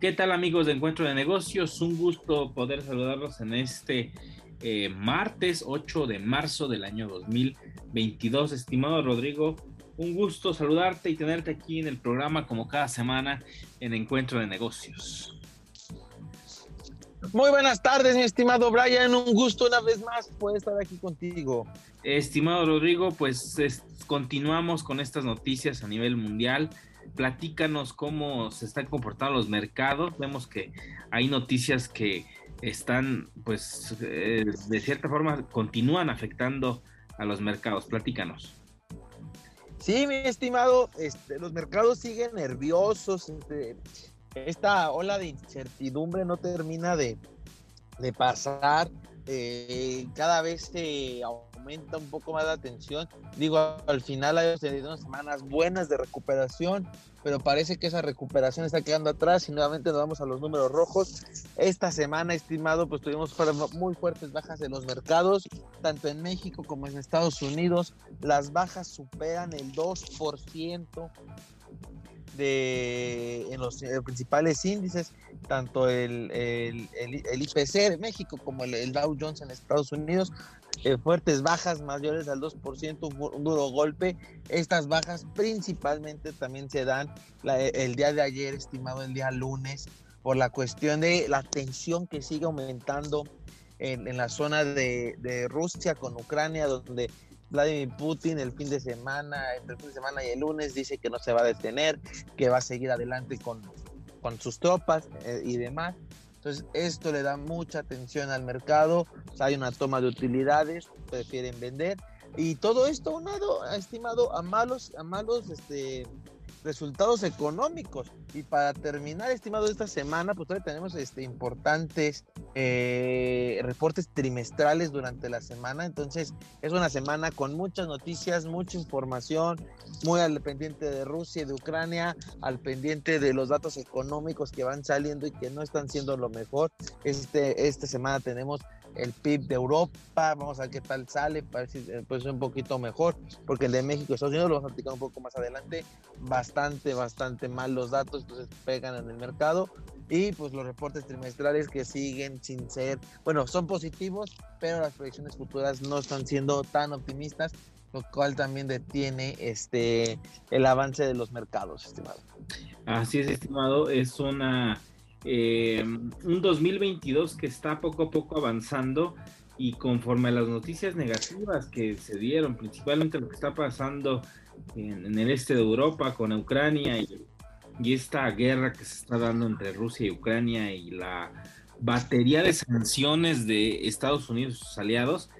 ¿Qué tal amigos de Encuentro de Negocios? Un gusto poder saludarlos en este eh, martes 8 de marzo del año 2022. Estimado Rodrigo, un gusto saludarte y tenerte aquí en el programa como cada semana en Encuentro de Negocios. Muy buenas tardes, mi estimado Brian. Un gusto una vez más poder estar aquí contigo. Estimado Rodrigo, pues continuamos con estas noticias a nivel mundial. Platícanos cómo se están comportando los mercados. Vemos que hay noticias que están, pues, eh, de cierta forma, continúan afectando a los mercados. Platícanos. Sí, mi estimado, este, los mercados siguen nerviosos. Este, esta ola de incertidumbre no termina de, pasar. Eh, cada vez se aumenta un poco más la tensión. Digo, al final hay unas semanas buenas de recuperación, pero parece que esa recuperación está quedando atrás y nuevamente nos vamos a los números rojos. Esta semana, estimado, pues tuvimos muy fuertes bajas en los mercados, tanto en México como en Estados Unidos. Las bajas superan el 2% de, en los eh, principales índices, tanto el, el, el, IPC de México como el, Dow Jones en Estados Unidos, eh, fuertes bajas mayores al 2%, un, duro golpe. Estas bajas principalmente también se dan el día de ayer, estimado el día lunes, por la cuestión de la tensión que sigue aumentando en, en la zona de, de Rusia con Ucrania, donde Vladimir Putin el fin de semana, entre el fin de semana y el lunes, dice que no se va a detener, que va a seguir adelante con, con sus tropas eh, y demás. Entonces, esto le da mucha atención al mercado. hay una toma de utilidades, prefieren vender. Y todo esto unado, estimado, a malos, a malos este, resultados económicos. Y para terminar, estimado, esta semana, pues todavía tenemos este, importantes eh, reportes trimestrales durante la semana. Entonces, es una semana con muchas noticias, mucha información, muy al pendiente de Rusia y de Ucrania, al pendiente de los datos económicos que van saliendo y que no están siendo lo mejor. Este, esta semana tenemos el PIB de Europa, vamos a ver qué tal sale, para ver si eh, pues, un poquito mejor, porque el de México y Estados Unidos lo vamos a platicar un poco más adelante, bastante, bastante mal los datos, entonces pegan en el mercado, y pues los reportes trimestrales que siguen sin ser, bueno, son positivos, pero las proyecciones futuras no están siendo tan optimistas, lo cual también detiene este el avance de los mercados, estimado. Así es, estimado, es una eh, un 2022 que está poco a poco avanzando y conforme a las noticias negativas que se dieron, principalmente lo que está pasando en, el este de Europa con Ucrania y, esta guerra que se está dando entre Rusia y Ucrania y la batería de sanciones de Estados Unidos y sus aliados,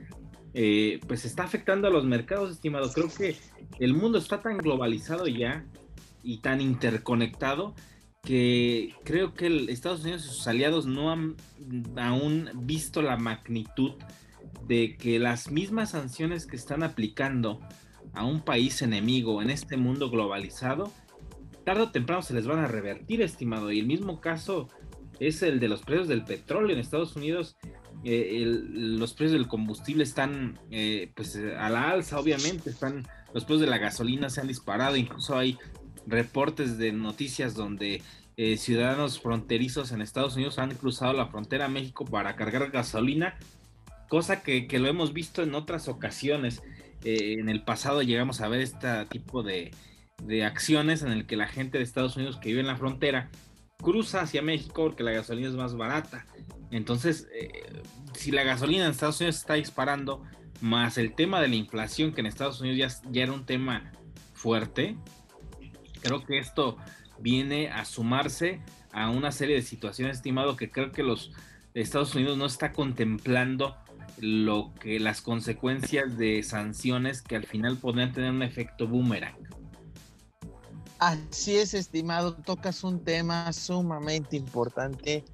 eh, pues está afectando a los mercados, estimado. Creo que el mundo está tan globalizado ya y tan interconectado que creo que el Estados Unidos y sus aliados no han aún visto la magnitud de que las mismas sanciones que están aplicando a un país enemigo en este mundo globalizado, tarde o temprano se les van a revertir, estimado. Y el mismo caso es el de los precios del petróleo en Estados Unidos. Eh, los precios del combustible están eh, pues a la alza, obviamente, están los precios de la gasolina se han disparado, incluso hay reportes de noticias donde eh, ciudadanos fronterizos en Estados Unidos han cruzado la frontera a México para cargar gasolina, cosa que, lo hemos visto en otras ocasiones. Eh, en el pasado llegamos a ver este tipo de, acciones en el que la gente de Estados Unidos que vive en la frontera cruza hacia México porque la gasolina es más barata. Entonces, eh, si la gasolina en Estados Unidos está disparando, más el tema de la inflación que en Estados Unidos ya era un tema fuerte, Creo que esto viene a sumarse a una serie de situaciones, estimado, que creo que los Estados Unidos no está contemplando lo que las consecuencias de sanciones que al final podrían tener un efecto boomerang. Así es, estimado, tocas un tema sumamente importante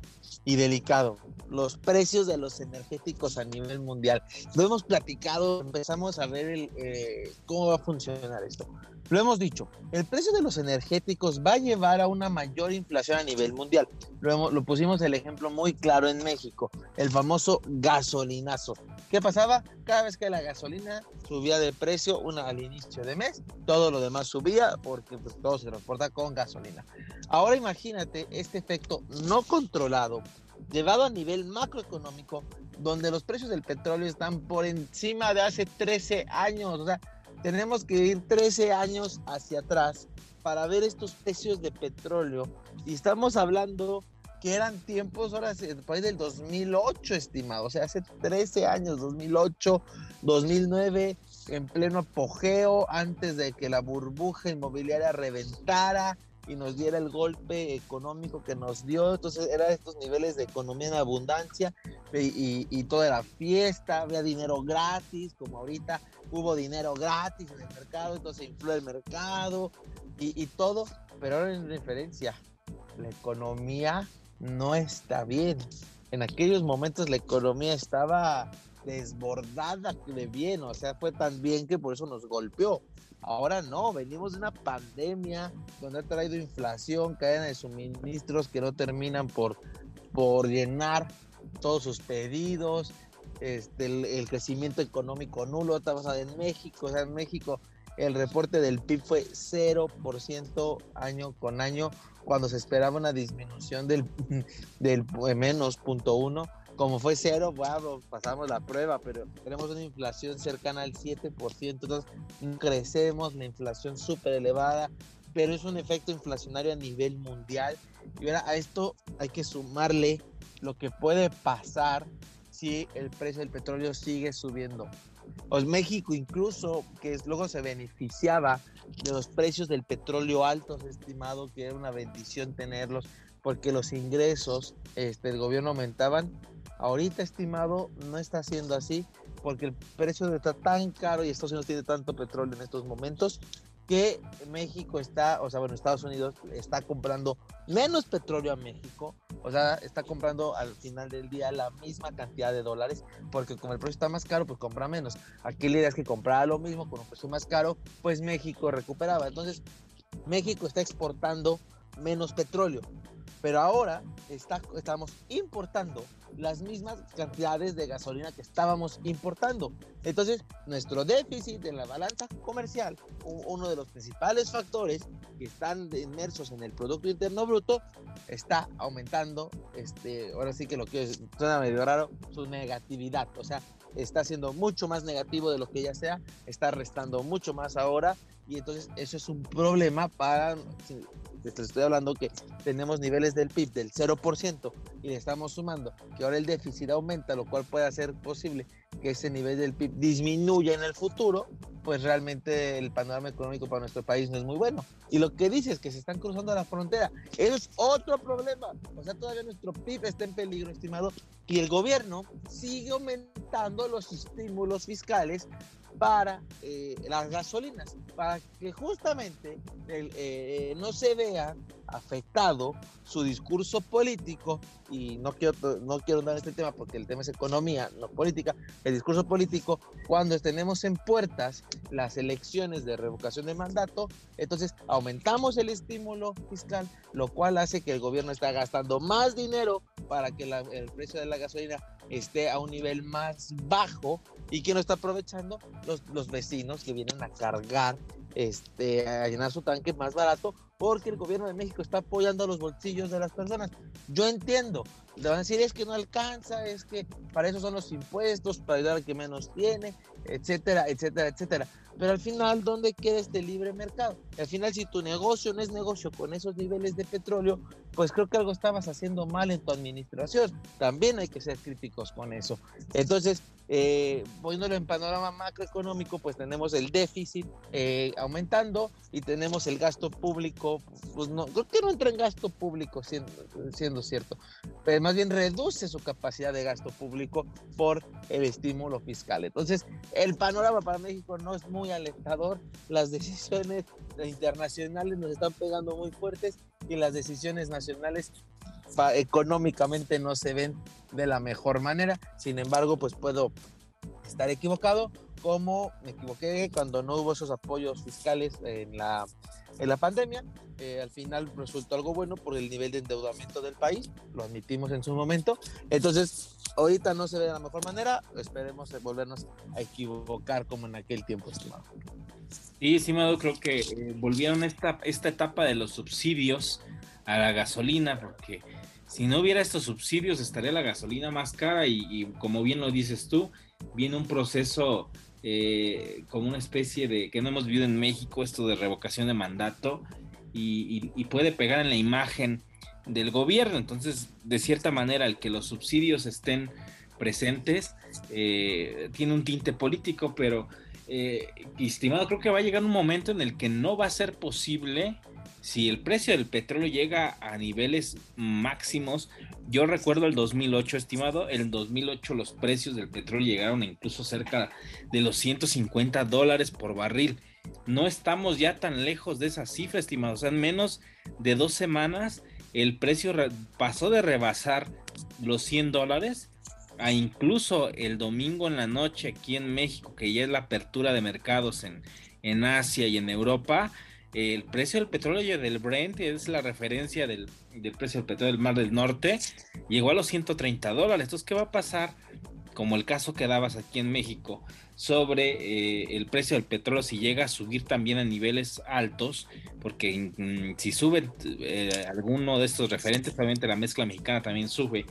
y delicado. los precios de los energéticos a nivel mundial. Lo hemos platicado, empezamos a ver el, eh, cómo va a funcionar esto. Lo hemos dicho, el precio de los energéticos va a llevar a una mayor inflación a nivel mundial. Lo, lo pusimos el ejemplo muy claro en México, el famoso gasolinazo. ¿Qué pasaba? Cada vez que la gasolina subía de precio una, al inicio de mes, todo lo demás subía porque pues, todo se transporta con gasolina. Ahora imagínate este efecto no controlado llevado a nivel macroeconómico, donde los precios del petróleo están por encima de hace 13 años. O sea, tenemos que ir 13 años hacia atrás para ver estos precios de petróleo. Y estamos hablando que eran tiempos, ahora después del 2008, estimado. O sea, hace 13 años, 2008, 2009, en pleno apogeo, antes de que la burbuja inmobiliaria reventara y nos diera el golpe económico que nos dio. Entonces era estos niveles de economía en abundancia y, y, todo era fiesta, había dinero gratis, como ahorita hubo dinero gratis en el mercado, entonces infló el mercado y, y todo, pero ahora en referencia, la economía no está bien. En aquellos momentos la economía estaba desbordada de bien, o sea, fue tan bien que por eso nos golpeó. Ahora no, venimos de una pandemia donde ha traído inflación, cadena de suministros que no terminan por, por llenar todos sus pedidos, este, el, crecimiento económico nulo, estamos en México, o sea, en México el reporte del PIB fue 0% año con año, cuando se esperaba una disminución del, del menos punto uno como fue cero, bueno, pasamos la prueba, pero tenemos una inflación cercana al 7%, entonces crecemos, la inflación súper elevada, pero es un efecto inflacionario a nivel mundial. Y ahora a esto hay que sumarle lo que puede pasar si el precio del petróleo sigue subiendo. Pues México incluso, que luego se beneficiaba de los precios del petróleo altos, estimado que era una bendición tenerlos, porque los ingresos este, del gobierno aumentaban, Ahorita, estimado, no está siendo así porque el precio está tan caro y Estados Unidos tiene tanto petróleo en estos momentos que México está, o sea, bueno, Estados Unidos está comprando menos petróleo a México, o sea, está comprando al final del día la misma cantidad de dólares, porque como el precio está más caro, pues compra menos. Aquí la idea es que comprara lo mismo con un precio más caro, pues México recuperaba. Entonces, México está exportando menos petróleo, pero ahora está, estamos importando las mismas cantidades de gasolina que estábamos importando. Entonces, nuestro déficit en la balanza comercial, uno de los principales factores que están inmersos en el Producto Interno Bruto, está aumentando, este, ahora sí que lo que suena medio raro, su negatividad. O sea, está siendo mucho más negativo de lo que ya sea, está restando mucho más ahora y entonces eso es un problema para estoy hablando que tenemos niveles del PIB del 0% y le estamos sumando que ahora el déficit aumenta, lo cual puede hacer posible que ese nivel del PIB disminuya en el futuro, pues realmente el panorama económico para nuestro país no es muy bueno. Y lo que dice es que se están cruzando la frontera. Eso es otro problema. O sea, todavía nuestro PIB está en peligro, estimado, y el gobierno sigue aumentando los estímulos fiscales para eh, las gasolinas, para que justamente eh, no se vea afectado su discurso político, y no quiero, no quiero dar este tema porque el tema es economía, no política, el discurso político, cuando tenemos en puertas las elecciones de revocación de mandato, entonces aumentamos el estímulo fiscal, lo cual hace que el gobierno esté gastando más dinero para que el precio de la gasolina esté a un nivel más bajo y que no está aprovechando los, los vecinos que vienen a cargar, este, a llenar su tanque más barato porque el gobierno de México está apoyando los bolsillos de las personas. Yo entiendo, le van a decir es que no alcanza, es que para eso son los impuestos, para ayudar al que menos tiene, etcétera, etcétera, etcétera. Pero al final, ¿dónde queda este libre mercado? Al final, si tu negocio no es negocio con esos niveles de petróleo, pues creo que algo estabas haciendo mal en tu administración. También hay que ser críticos con eso. Entonces, eh, poniéndolo en panorama macroeconómico, pues tenemos el déficit eh, aumentando y tenemos el gasto público, pues no, creo que no entra en gasto público siendo, siendo cierto, pero más bien reduce su capacidad de gasto público por el estímulo fiscal. Entonces, el panorama para México no es muy alentador, las decisiones internacionales nos están pegando muy fuertes y las decisiones nacionales económicamente no se ven de la mejor manera. Sin embargo, pues puedo estar equivocado, como me equivoqué cuando no hubo esos apoyos fiscales en la, en la pandemia. Eh, al final resultó algo bueno por el nivel de endeudamiento del país, lo admitimos en su momento. Entonces, ahorita no se ve de la mejor manera, esperemos volvernos a equivocar como en aquel tiempo, estimado. Sí, estimado, creo que eh, volvieron esta, esta etapa de los subsidios a la gasolina, porque si no hubiera estos subsidios estaría la gasolina más cara y, como bien lo dices tú, viene un proceso eh, como una especie de que no hemos vivido en México, esto de revocación de mandato y, puede pegar en la imagen del gobierno. Entonces, de cierta manera, el que los subsidios estén presentes eh, tiene un tinte político, pero eh, estimado, creo que va a llegar un momento en el que no va a ser posible si el precio del petróleo llega a niveles máximos, yo recuerdo el 2008, estimado, el 2008 los precios del petróleo llegaron incluso cerca de los 150 dólares por barril. No estamos ya tan lejos de esa cifra, estimado. O sea, en menos de dos semanas el precio pasó de rebasar los 100 dólares a incluso el domingo en la noche aquí en México, que ya es la apertura de mercados en, en Asia y en Europa, el precio del petróleo del Brent, es la referencia del, precio del petróleo del Mar del Norte, llegó a los 130 dólares. Entonces, ¿qué va a pasar? Como el caso que dabas aquí en México, sobre eh, el precio del petróleo si llega a subir también a niveles altos, porque mm, si sube eh, alguno de estos referentes, obviamente la mezcla mexicana también sube,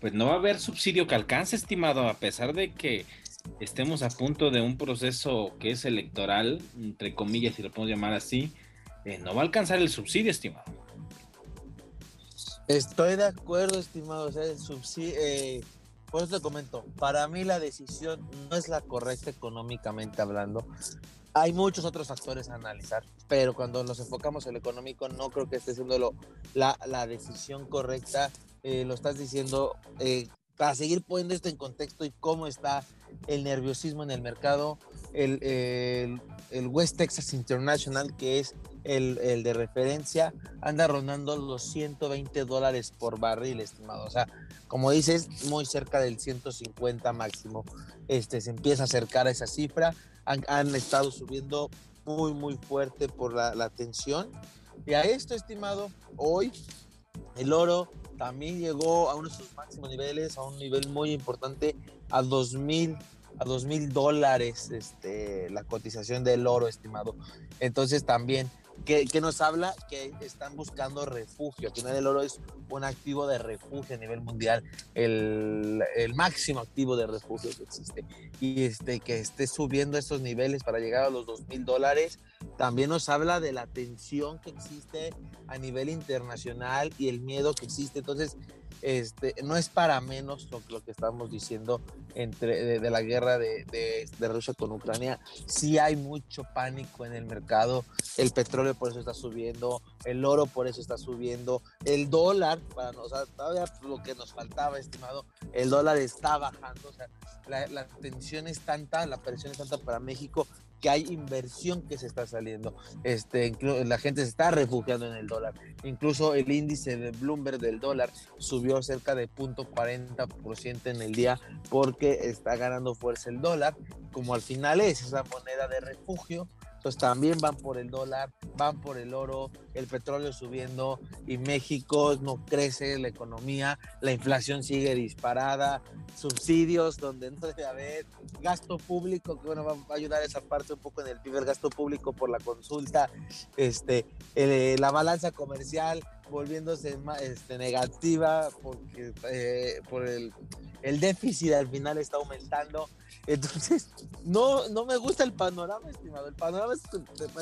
pues no va a haber subsidio que alcance, estimado, a pesar de que estemos a punto de un proceso que es electoral, entre comillas, si lo podemos llamar así, eh, no va a alcanzar el subsidio, estimado. Estoy de acuerdo, estimado. Subsidio, eh, por eso te comento, para mí la decisión no es la correcta económicamente hablando. Hay muchos otros factores a analizar, pero cuando nos enfocamos en lo económico, no creo que esté siendo lo, la, la decisión correcta. Eh, lo estás diciendo para seguir poniendo esto en contexto y cómo está el nerviosismo en el mercado, el, el, West Texas International, que es el, el, de referencia, anda rondando los 120 dólares por barril, estimado. O sea, como dices, muy cerca del 150 máximo. Este, se empieza a acercar a esa cifra. Han, han estado subiendo muy, muy fuerte por la, la tensión. Y a esto, estimado, hoy el oro también llegó a uno de sus máximos niveles, a un nivel muy importante, a 2000 a dos mil dólares este, la cotización del oro estimado. Entonces también que, nos habla que están buscando refugio. El oro es un activo de refugio a nivel mundial, el, máximo activo de refugio que existe. Y este, que esté subiendo estos niveles para llegar a los dos mil dólares, también nos habla de la tensión que existe a nivel internacional y el miedo que existe. Entonces, este, no es para menos lo, que estamos diciendo entre, de, la guerra de, de, Rusia con Ucrania. Sí hay mucho pánico en el mercado, el petróleo por eso está subiendo, el oro por eso está subiendo, el dólar, para, o sea, todavía lo que nos faltaba, estimado, el dólar está bajando, o la, la tensión es tanta, la presión es tanta para México que hay inversión que se está saliendo. Este, la gente se está refugiando en el dólar. Incluso el índice de Bloomberg del dólar subió cerca de 0.40% en el día porque está ganando fuerza el dólar, como al final es esa moneda de refugio también van por el dólar, van por el oro, el petróleo subiendo y México no crece la economía, la inflación sigue disparada, subsidios donde no debe haber, gasto público, que bueno, va a ayudar esa parte un poco en el PIB, el gasto público por la consulta, este, la balanza comercial volviéndose este, negativa porque eh, por el, el déficit al final está aumentando. Entonces, no, no me gusta el panorama, estimado. El panorama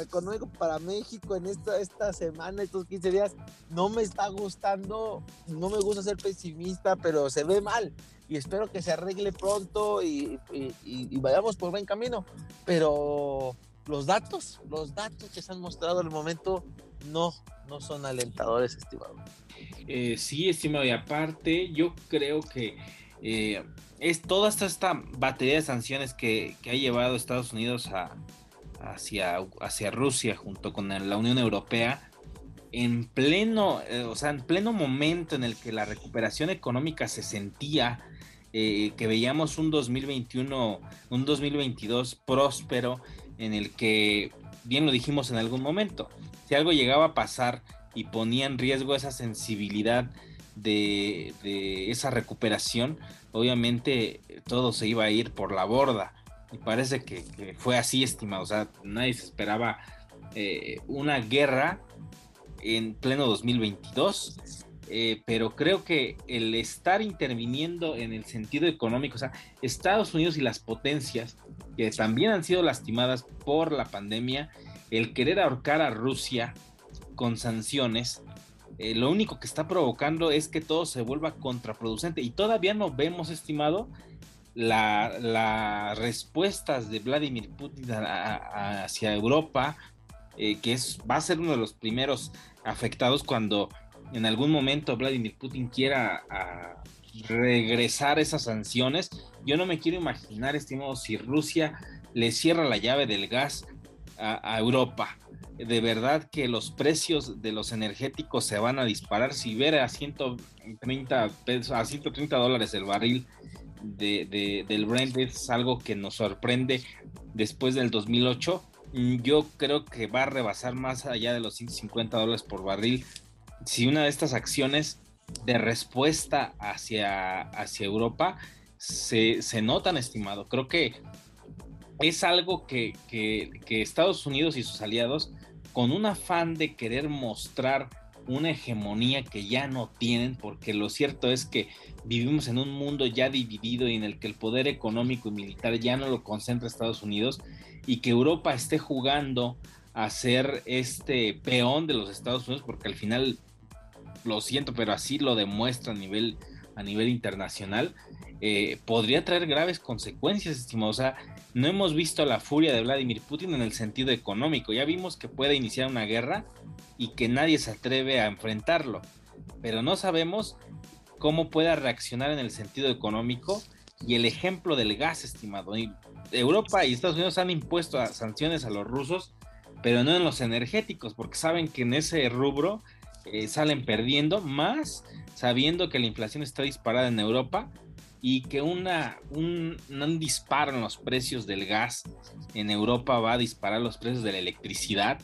económico para México en esta, esta semana, estos 15 días, no me está gustando. No me gusta ser pesimista, pero se ve mal. Y espero que se arregle pronto y, y, vayamos por buen camino. Pero los datos, los datos que se han mostrado al momento no, no son alentadores, estimado. Eh, sí, estimado, y aparte, yo creo que eh, es toda esta, batería de sanciones que, ha llevado Estados Unidos hacia, hacia Rusia junto con la Unión Europea. en pleno, eh, o sea, en pleno momento en el que la recuperación económica se sentía, que veíamos un 2021, un 2022 próspero, en el que, bien lo dijimos en algún momento, si algo llegaba a pasar y ponía en riesgo esa sensibilidad de, esa recuperación, obviamente todo se iba a ir por la borda. Y parece que, fue así, estimado. O sea, nadie se esperaba eh, una guerra en pleno 2022. Eh, pero creo que el estar interviniendo en el sentido económico, o sea, Estados Unidos y las potencias que también han sido lastimadas por la pandemia, el querer ahorcar a Rusia con sanciones, eh, lo único que está provocando es que todo se vuelva contraproducente y todavía no vemos, estimado, las respuestas de Vladimir Putin hacia Europa, eh, que es, va a ser uno de los primeros afectados cuando en algún momento Vladimir Putin quiera regresar esas sanciones. Yo no me quiero imaginar, estimado, si Rusia le cierra la llave del gas a Europa de verdad que los precios de los energéticos se van a disparar. Si ver a 130 pesos, a 130 dólares el barril de, del Brent es algo que nos sorprende después del 2008. Mm, yo creo que va a rebasar más allá de los 150 dólares por barril. Si una de estas acciones de respuesta hacia, hacia Europa se, se notan, estimado. Creo que es algo que, Estados Unidos y sus aliados con un afán de querer mostrar una hegemonía que ya no tienen, porque lo cierto es que vivimos en un mundo ya dividido y en el que el poder económico y militar ya no lo concentra Estados Unidos y que Europa esté jugando a ser este peón de los Estados Unidos, porque al final lo siento, pero así lo demuestra a nivel, a nivel internacional, eh, podría traer graves consecuencias, estimado. No hemos visto la furia de Vladimir Putin en el sentido económico. Ya vimos que puede iniciar una guerra y que nadie se atreve a enfrentarlo. Pero no sabemos cómo pueda reaccionar en el sentido económico y el ejemplo del gas, estimado. Europa y Estados Unidos han impuesto sanciones a los rusos, pero no en los energéticos, porque saben que en ese rubro eh, salen perdiendo, más sabiendo que la inflación está disparada en Europa y que una, un, disparo en los precios del gas en Europa va a disparar los precios de la electricidad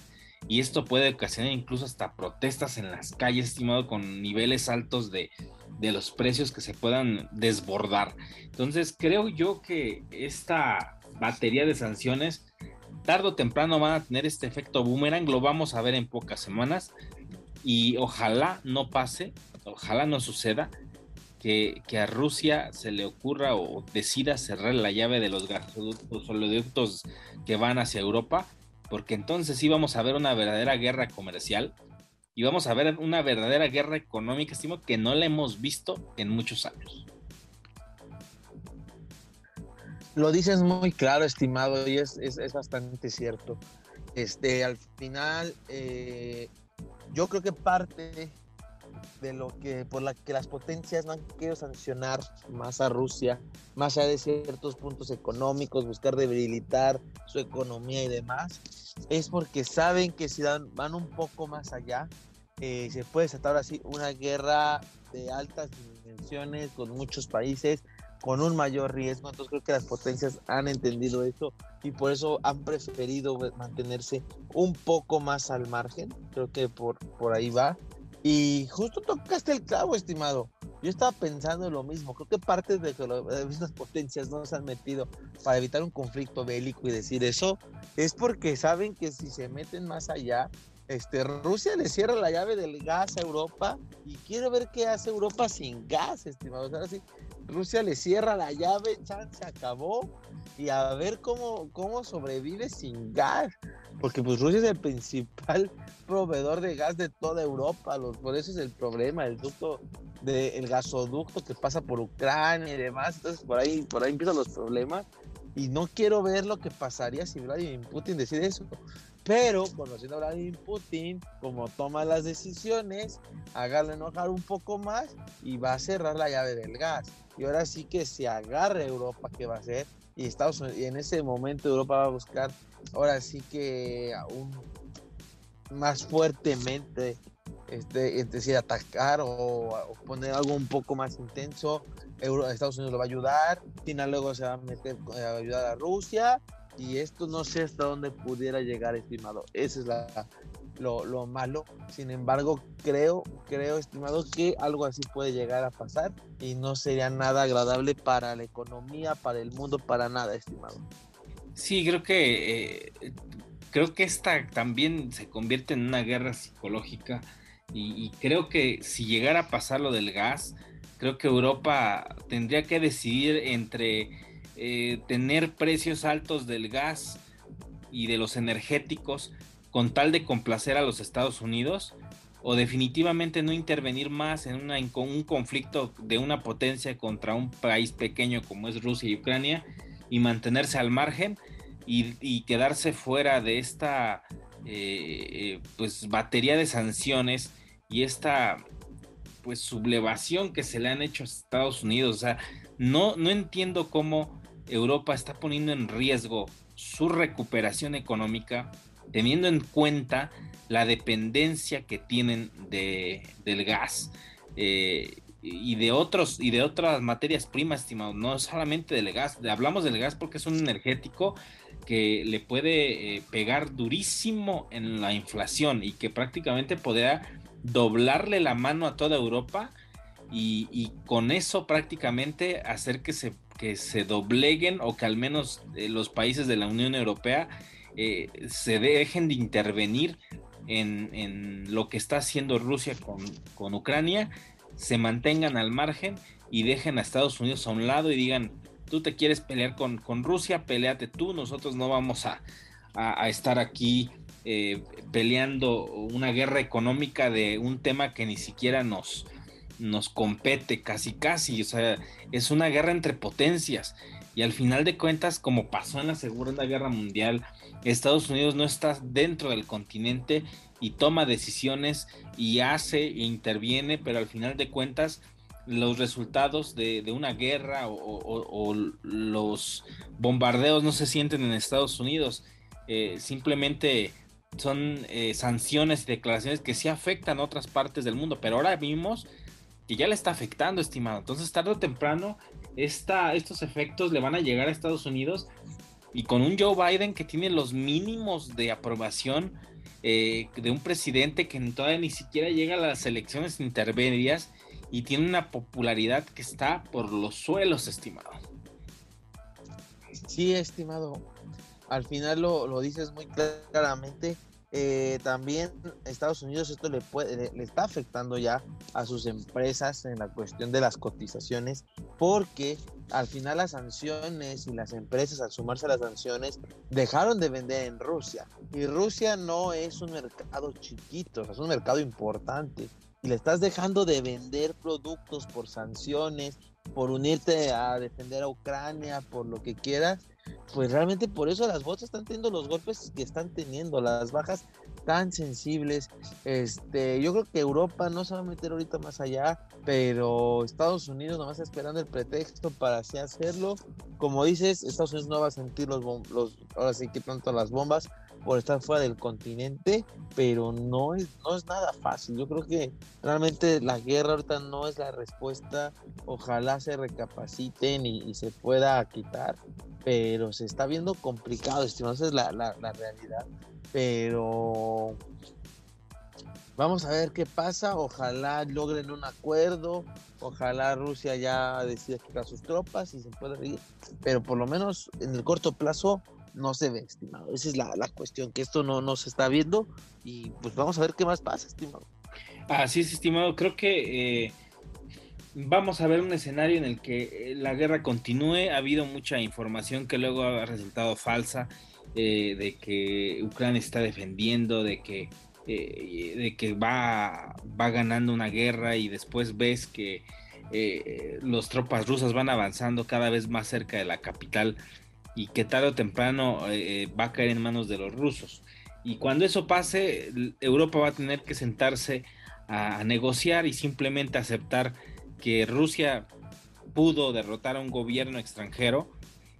y esto puede ocasionar incluso hasta protestas en las calles, estimado, con niveles altos de, de los precios que se puedan desbordar. Entonces creo yo que esta batería de sanciones tarde o temprano van a tener este efecto boomerang, lo vamos a ver en pocas semanas y ojalá no pase, ojalá no suceda, que, a Rusia se le ocurra o decida cerrar la llave de los gasoductos oleoductos que van hacia Europa, porque entonces sí vamos a ver una verdadera guerra comercial y vamos a ver una verdadera guerra económica, estimo que no la hemos visto en muchos años. Lo dices muy claro, estimado, y es, bastante cierto. Este, al final, eh, yo creo que parte de lo que por la que las potencias no han querido sancionar más a Rusia, más allá de ciertos puntos económicos, buscar debilitar su economía y demás, es porque saben que si dan, van un poco más allá, eh, se puede desatar así una guerra de altas dimensiones con muchos países, con un mayor riesgo. Entonces creo que las potencias han entendido eso y por eso han preferido mantenerse un poco más al margen. Creo que por, por ahí va. Y justo tocaste el clavo, estimado. Yo estaba pensando en lo mismo. Creo que parte de que estas potencias no se han metido para evitar un conflicto bélico y decir eso es porque saben que si se meten más allá, este, Rusia le cierra la llave del gas a Europa y quiero ver qué hace Europa sin gas, estimado. Ahora sí, Rusia le cierra la llave, se acabó y a ver cómo, cómo sobrevive sin gas. Porque pues Rusia es el principal proveedor de gas de toda Europa, los, por eso es el problema, el ducto de, el gasoducto que pasa por Ucrania y demás, entonces por ahí, por ahí empiezan los problemas y no quiero ver lo que pasaría si Vladimir Putin decide eso. Pero conociendo a Vladimir Putin, como toma las decisiones, hágale enojar un poco más y va a cerrar la llave del gas. Y ahora sí que se agarre Europa, ¿qué va a hacer? Y Estados y en ese momento Europa va a buscar ahora sí que un, más fuertemente, este, es decir, atacar o, poner algo un poco más intenso. Estados Unidos lo va a ayudar, China luego se va a meter a ayudar a Rusia y esto no sé hasta dónde pudiera llegar, estimado. Ese es la, lo, lo, malo. Sin embargo, creo, creo, estimado, que algo así puede llegar a pasar y no sería nada agradable para la economía, para el mundo, para nada, estimado. Sí, creo que eh, creo que esta también se convierte en una guerra psicológica y, creo que si llegara a pasar lo del gas, creo que Europa tendría que decidir entre eh, tener precios altos del gas y de los energéticos con tal de complacer a los Estados Unidos o definitivamente no intervenir más en, una, un conflicto de una potencia contra un país pequeño como es Rusia y Ucrania y mantenerse al margen y, quedarse fuera de esta eh, eh, pues batería de sanciones y esta pues sublevación que se le han hecho a Estados Unidos. O sea, no, no entiendo cómo Europa está poniendo en riesgo su recuperación económica teniendo en cuenta la dependencia que tienen de, del gas eh, y de otros y de otras materias primas, estimado, no solamente del gas, hablamos del gas porque es un energético que le puede eh, pegar durísimo en la inflación y que prácticamente podría doblarle la mano a toda Europa y, con eso prácticamente hacer que se, que se dobleguen o que al menos eh, los países de la Unión Europea eh, se dejen de intervenir en, lo que está haciendo Rusia con, con Ucrania, se mantengan al margen y dejen a Estados Unidos a un lado y digan, tú te quieres pelear con, con Rusia, peleate tú, nosotros no vamos a, estar aquí eh, peleando una guerra económica de un tema que ni siquiera nos, nos compete casi casi, o sea, es una guerra entre potencias. Y al final de cuentas, como pasó en la Segunda Guerra Mundial, Estados Unidos no está dentro del continente y toma decisiones y hace e interviene, pero al final de cuentas los resultados de, una guerra o, los bombardeos no se sienten en Estados Unidos. Eh, simplemente son eh, sanciones y declaraciones que sí afectan a otras partes del mundo, pero ahora vimos que ya le está afectando, estimado. Entonces, tarde o temprano, esta, estos efectos le van a llegar a Estados Unidos y con un Joe Biden que tiene los mínimos de aprobación eh, de un presidente que todavía ni siquiera llega a las elecciones intermedias y tiene una popularidad que está por los suelos, estimado. Sí, estimado. Al final lo, lo dices muy claramente. Eh, también Estados Unidos esto le, puede, le, está afectando ya a sus empresas en la cuestión de las cotizaciones porque al final las sanciones y las empresas al sumarse a las sanciones dejaron de vender en Rusia. Y Rusia no es un mercado chiquito, es un mercado importante. Y le estás dejando de vender productos por sanciones, por unirte a defender a Ucrania, por lo que quieras, pues realmente por eso las botas están teniendo los golpes que están teniendo, las bajas tan sensibles. Este, yo creo que Europa no se va a meter ahorita más allá, pero Estados Unidos nomás está esperando el pretexto para así hacerlo. Como dices, Estados Unidos no va a sentir los, los ahora sí que tanto las bombas, por estar fuera del continente, pero no es, no es nada fácil. Yo creo que realmente la guerra ahorita no es la respuesta. Ojalá se recapaciten y, se pueda quitar, pero se está viendo complicado, estimado. Esa es la, la, realidad. Pero vamos a ver qué pasa. Ojalá logren un acuerdo. Ojalá Rusia ya decida quitar sus tropas y se pueda ir. Pero por lo menos en el corto plazo no se ve, estimado. Esa es la, cuestión, que esto no, no se está viendo y pues vamos a ver qué más pasa, estimado. Así es, estimado. Creo que eh, vamos a ver un escenario en el que eh, la guerra continúe. Ha habido mucha información que luego ha resultado falsa eh, de que Ucrania está defendiendo, de que, de que va, va ganando una guerra y después ves que las tropas rusas van avanzando cada vez más cerca de la capital y que tarde o temprano eh, va a caer en manos de los rusos. Y cuando eso pase, Europa va a tener que sentarse a, negociar y simplemente aceptar que Rusia pudo derrotar a un gobierno extranjero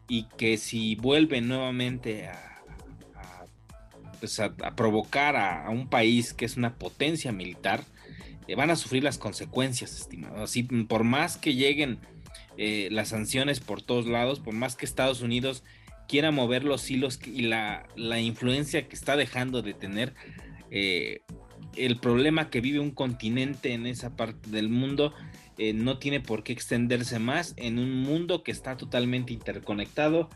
y que si vuelve nuevamente a, pues, provocar a, un país que es una potencia militar, eh, van a sufrir las consecuencias, estimado. Así, por más que lleguen eh, las sanciones por todos lados, por más que Estados Unidos quiera mover los hilos y la, influencia que está dejando de tener, eh, el problema que vive un continente en esa parte del mundo no tiene por qué extenderse más en un mundo que está totalmente interconectado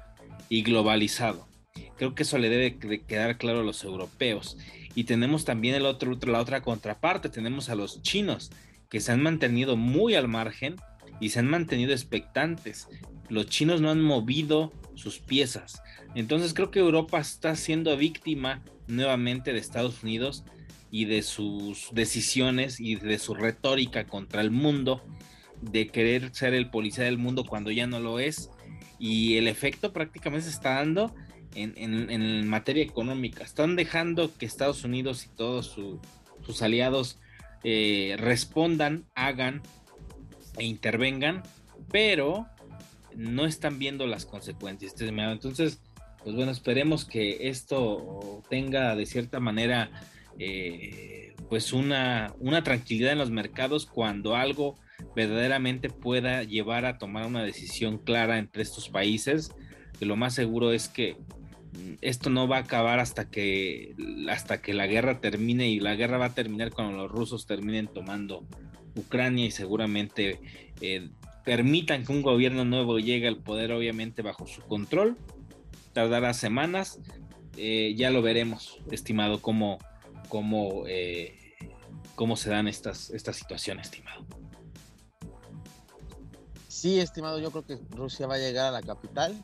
y globalizado. Creo que eso le debe quedar claro a los europeos. Y tenemos también el otro, la otra contraparte, tenemos a los chinos, que se han mantenido muy al margen y se han mantenido expectantes. Los chinos no han movido sus piezas. Entonces creo que Europa está siendo víctima nuevamente de Estados Unidos y de sus decisiones y de su retórica contra el mundo, de querer ser el policía del mundo cuando ya no lo es. Y el efecto prácticamente se está dando en, materia económica. Están dejando que Estados Unidos y todos sus aliados eh, respondan, hagan e intervengan, pero no están viendo las consecuencias. Entonces, pues bueno, esperemos que esto tenga de cierta manera eh, pues una, una tranquilidad en los mercados cuando algo verdaderamente pueda llevar a tomar una decisión clara entre estos países, que lo más seguro es que esto no va a acabar hasta que, hasta que la guerra termine y la guerra va a terminar cuando los rusos terminen tomando Ucrania y seguramente eh, permitan que un gobierno nuevo llegue al poder obviamente bajo su control. Tardará semanas, eh, ya lo veremos, estimado, cómo, cómo, eh, cómo se dan estas, estas situaciones, estimado. Sí, estimado, yo creo que Rusia va a llegar a la capital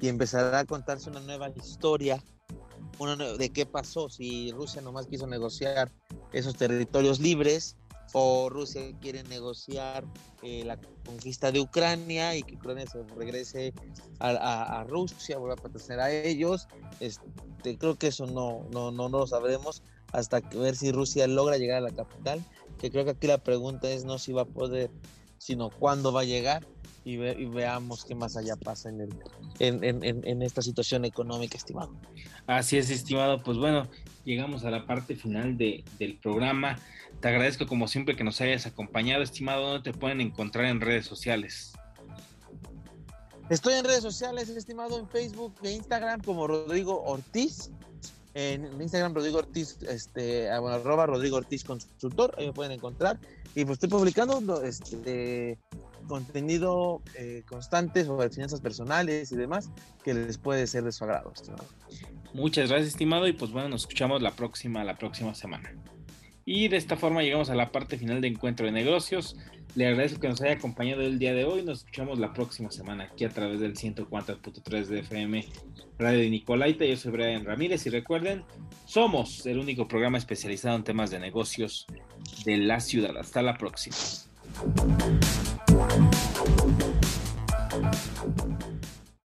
y empezará a contarse una nueva historia de qué pasó, si Rusia nomás quiso negociar esos territorios libres o Rusia quiere negociar eh, la conquista de Ucrania y que Ucrania se regrese a, Rusia, vuelva a pertenecer a ellos. Este, creo que eso no, no, no, no lo sabremos hasta ver si Rusia logra llegar a la capital, que creo que aquí la pregunta es no si va a poder, sino cuándo va a llegar y, veamos qué más allá pasa en, el, en, esta situación económica, estimado. Así es, estimado. Pues bueno, llegamos a la parte final de, del programa. Te agradezco como siempre que nos hayas acompañado, estimado. ¿Dónde te pueden encontrar en redes sociales? Estoy en redes sociales, estimado, en Facebook e Instagram como Rodrigo Ortiz. En Instagram Rodrigo Ortiz, este, ah, bueno, arroba Rodrigo Ortiz Consultor, ahí me pueden encontrar. Y pues estoy publicando este, contenido eh, constante sobre finanzas personales y demás que les puede ser de su agrado, estimado. Muchas gracias, estimado, y pues bueno, nos escuchamos la próxima, la próxima semana. Y de esta forma llegamos a la parte final de Encuentro de Negocios. Le agradezco que nos haya acompañado el día de hoy. Nos escuchamos la próxima semana aquí a través del 104.3 de FM Radio Nicolaita. Yo soy Brian Ramírez y recuerden, somos el único programa especializado en temas de negocios de la ciudad. Hasta la próxima.